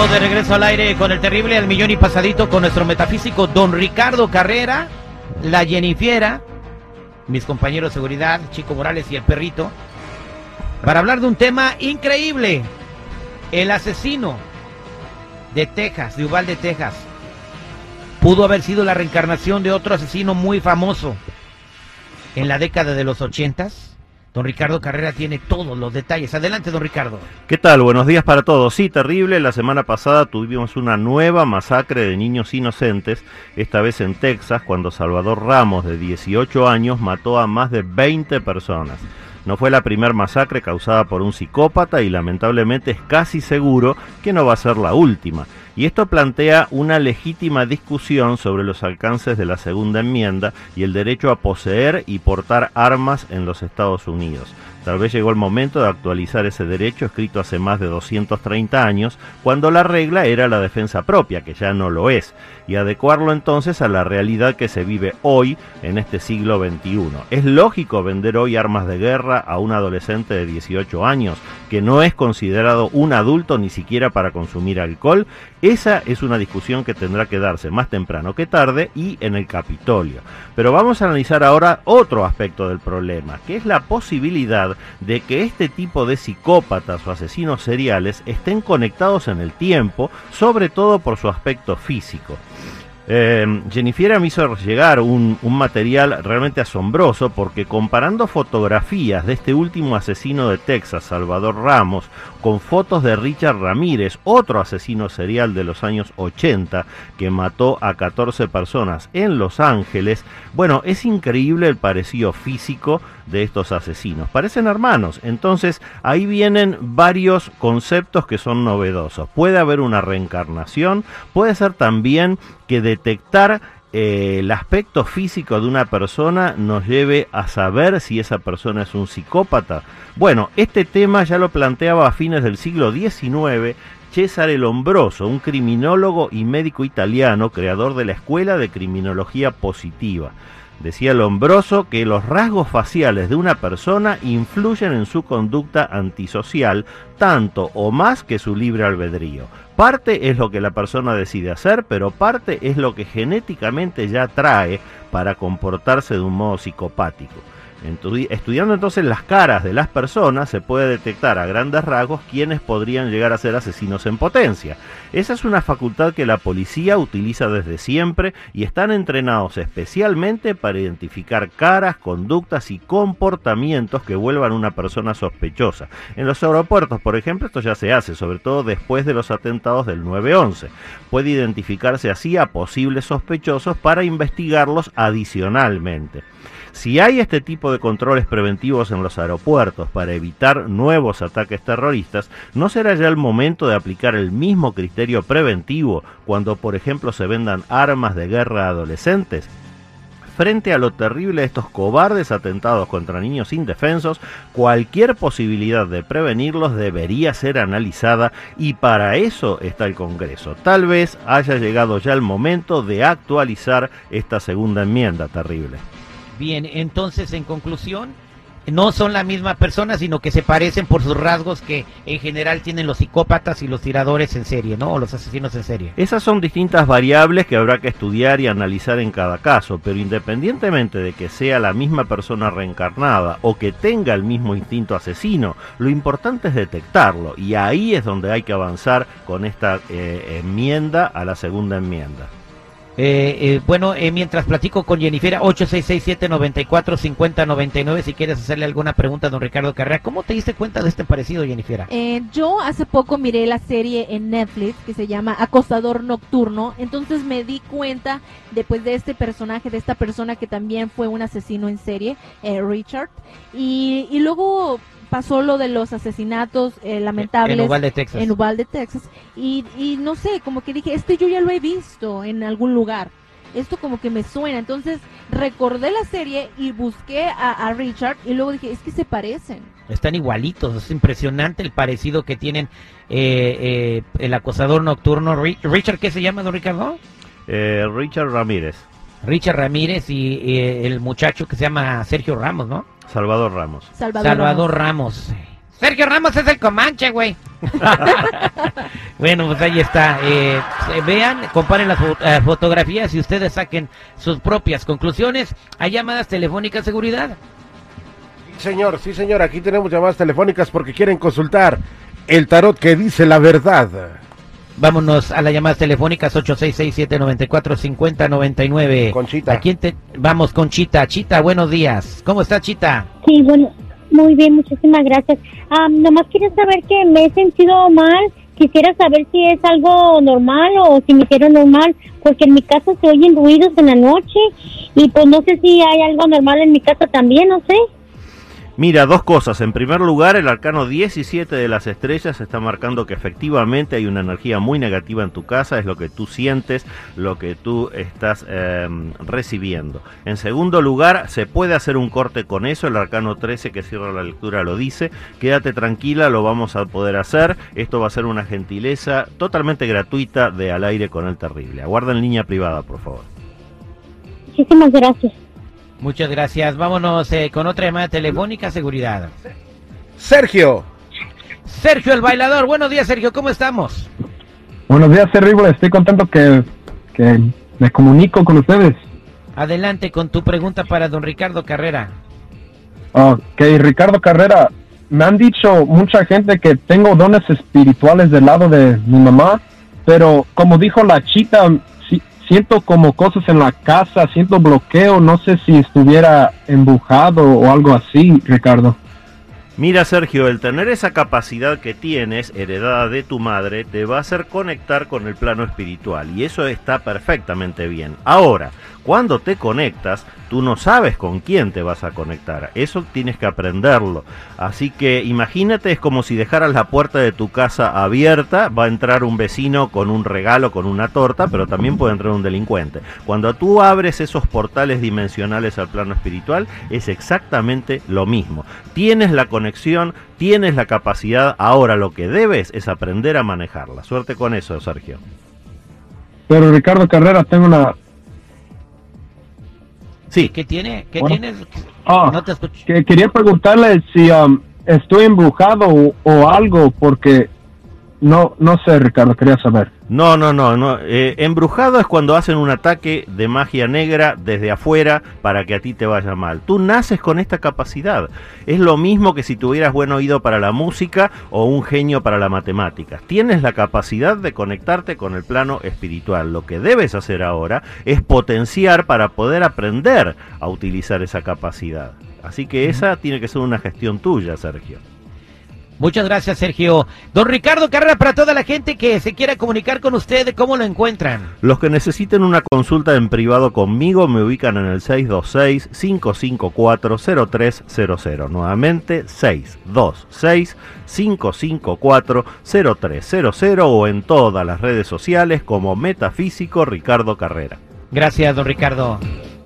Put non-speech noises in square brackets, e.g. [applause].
De regreso al aire con el terrible al millón y pasadito con nuestro metafísico don Ricardo Carrera, la Jennifiera, mis compañeros de seguridad, Chico Morales y el perrito, para hablar de un tema increíble. El asesino de Texas, de Uvalde, Texas, pudo haber sido la reencarnación de otro asesino muy famoso en la década de los ochentas. Don Ricardo Carrera tiene todos los detalles. Adelante, don Ricardo. ¿Qué tal? Buenos días para todos. Sí, terrible. La semana pasada tuvimos una nueva masacre de niños inocentes, esta vez en Texas, cuando Salvador Ramos, de 18 años, mató a más de 20 personas. No fue la primera masacre causada por un psicópata y lamentablemente es casi seguro que no va a ser la última. Y esto plantea una legítima discusión sobre los alcances de la segunda enmienda y el derecho a poseer y portar armas en los Estados Unidos. Tal vez llegó el momento de actualizar ese derecho escrito hace más de 230 años, cuando la regla era la defensa propia, que ya no lo es, y adecuarlo entonces a la realidad que se vive hoy en este siglo XXI. ¿Es lógico vender hoy armas de guerra a un adolescente de 18 años que no es considerado un adulto ni siquiera para consumir alcohol? Esa es una discusión que tendrá que darse más temprano que tarde y en el Capitolio. Pero vamos a analizar ahora otro aspecto del problema, que es la posibilidad de que este tipo de psicópatas o asesinos seriales estén conectados en el tiempo, sobre todo por su aspecto físico. Eh, Jennifer me hizo llegar un, un, material realmente asombroso porque comparando fotografías de este último asesino de Texas, Salvador Ramos, con fotos de Richard Ramírez, otro asesino serial de los años 80 que mató a 14 personas en Los Ángeles, bueno, es increíble el parecido físico de estos asesinos. Parecen hermanos, entonces ahí vienen varios conceptos que son novedosos. Puede haber una reencarnación, puede ser también que detectar eh, el aspecto físico de una persona nos lleve a saber si esa persona es un psicópata. Bueno, este tema ya lo planteaba a fines del siglo XIX Cesare Lombroso, un criminólogo y médico italiano, creador de la Escuela de Criminología Positiva. Decía Lombroso que los rasgos faciales de una persona influyen en su conducta antisocial tanto o más que su libre albedrío. Parte es lo que la persona decide hacer, pero parte es lo que genéticamente ya trae para comportarse de un modo psicopático. Estudiando entonces las caras de las personas se puede detectar a grandes rasgos quiénes podrían llegar a ser asesinos en potencia. Esa es una facultad que la policía utiliza desde siempre y están entrenados especialmente para identificar caras, conductas y comportamientos que vuelvan una persona sospechosa. En los aeropuertos, por ejemplo, esto ya se hace, sobre todo después de los atentados del 9-11. Puede identificarse así a posibles sospechosos para investigarlos adicionalmente. Si hay este tipo de controles preventivos en los aeropuertos para evitar nuevos ataques terroristas, ¿no será ya el momento de aplicar el mismo criterio preventivo cuando, por ejemplo, se vendan armas de guerra a adolescentes? frente a lo terrible de estos cobardes atentados contra niños indefensos, cualquier posibilidad de prevenirlos debería ser analizada y para eso está el Congreso. Tal vez haya llegado ya el momento de actualizar esta segunda enmienda terrible. Bien, entonces en conclusión, no son la misma persona, sino que se parecen por sus rasgos que en general tienen los psicópatas y los tiradores en serie, ¿no? O los asesinos en serie. Esas son distintas variables que habrá que estudiar y analizar en cada caso, pero independientemente de que sea la misma persona reencarnada o que tenga el mismo instinto asesino, lo importante es detectarlo y ahí es donde hay que avanzar con esta eh, enmienda a la segunda enmienda. Eh, eh, bueno, eh, mientras platico con Jennifer, 8667-945099, si quieres hacerle alguna pregunta a don Ricardo Carrera. ¿Cómo te diste cuenta de este parecido, Jennifer? Eh, yo hace poco miré la serie en Netflix que se llama Acosador Nocturno, entonces me di cuenta después de este personaje, de esta persona que también fue un asesino en serie, eh, Richard, y luego pasó lo de los asesinatos eh, lamentables En Uvalde, Texas. en Uvalde, Texas. Y, y no sé, como que dije, este yo ya lo he visto en algún lugar. Esto como que me suena. Entonces recordé la serie y busqué a, a Richard y luego dije, es que se parecen. Están igualitos, es impresionante el parecido que tienen eh, eh, el acosador nocturno. Ri- Richard, ¿qué se llama, don Ricardo? Eh, Richard Ramírez, Richard Ramírez y eh, el muchacho que se llama Sergio Ramos, ¿no? Salvador Ramos. Salvador, Salvador Ramos. Ramos. Sergio Ramos es el Comanche, güey. [laughs] bueno, pues ahí está. Eh, se- vean, comparen las fo- eh, fotografías y ustedes saquen sus propias conclusiones. Hay llamadas telefónicas, seguridad. Sí, señor, sí, señor. Aquí tenemos llamadas telefónicas porque quieren consultar el tarot que dice la verdad. Vámonos a las llamadas telefónicas 866-794-5099. Conchita. ¿A quién te... Vamos con Chita. Chita, buenos días. ¿Cómo está Chita? Sí, bueno, muy bien, muchísimas gracias. Ah, nomás quería saber que me he sentido mal. Quisiera saber si es algo normal o si me hicieron normal, porque en mi casa se oyen ruidos en la noche y pues no sé si hay algo normal en mi casa también, no sé. Mira, dos cosas. En primer lugar, el arcano 17 de las estrellas está marcando que efectivamente hay una energía muy negativa en tu casa, es lo que tú sientes, lo que tú estás eh, recibiendo. En segundo lugar, se puede hacer un corte con eso, el arcano 13 que cierra la lectura lo dice. Quédate tranquila, lo vamos a poder hacer. Esto va a ser una gentileza totalmente gratuita de al aire con el terrible. Aguarda en línea privada, por favor. Muchísimas gracias. Muchas gracias. Vámonos eh, con otra llamada telefónica, seguridad. Sergio. Sergio el bailador. Buenos días, Sergio. ¿Cómo estamos? Buenos días, terrible. Estoy contento que, que me comunico con ustedes. Adelante con tu pregunta para don Ricardo Carrera. Ok, Ricardo Carrera, me han dicho mucha gente que tengo dones espirituales del lado de mi mamá, pero como dijo la chita, siento como cosas en la casa, siento bloqueo, no sé si estuviera embujado o algo así, Ricardo. Mira Sergio, el tener esa capacidad que tienes, heredada de tu madre, te va a hacer conectar con el plano espiritual y eso está perfectamente bien. Ahora, cuando te conectas, tú no sabes con quién te vas a conectar, eso tienes que aprenderlo. Así que imagínate, es como si dejaras la puerta de tu casa abierta, va a entrar un vecino con un regalo, con una torta, pero también puede entrar un delincuente. Cuando tú abres esos portales dimensionales al plano espiritual, es exactamente lo mismo. Tienes la conexión, tienes la capacidad, ahora lo que debes es aprender a manejarla. Suerte con eso, Sergio. Pero Ricardo Carrera, tengo una... Sí, ¿Qué tiene? ¿Qué Bueno. tienes? Ah, No te escucho. que quería preguntarle si um, estoy embrujado o, o algo, porque no, no sé, Ricardo, quería saber. No, no, no, no. Eh, embrujado es cuando hacen un ataque de magia negra desde afuera para que a ti te vaya mal. Tú naces con esta capacidad. Es lo mismo que si tuvieras buen oído para la música o un genio para la matemática. Tienes la capacidad de conectarte con el plano espiritual. Lo que debes hacer ahora es potenciar para poder aprender a utilizar esa capacidad. Así que esa tiene que ser una gestión tuya, Sergio. Muchas gracias, Sergio. Don Ricardo Carrera, para toda la gente que se quiera comunicar con usted, ¿cómo lo encuentran? Los que necesiten una consulta en privado conmigo me ubican en el 626-554-0300. Nuevamente, 626-554-0300 o en todas las redes sociales como Metafísico Ricardo Carrera. Gracias, don Ricardo.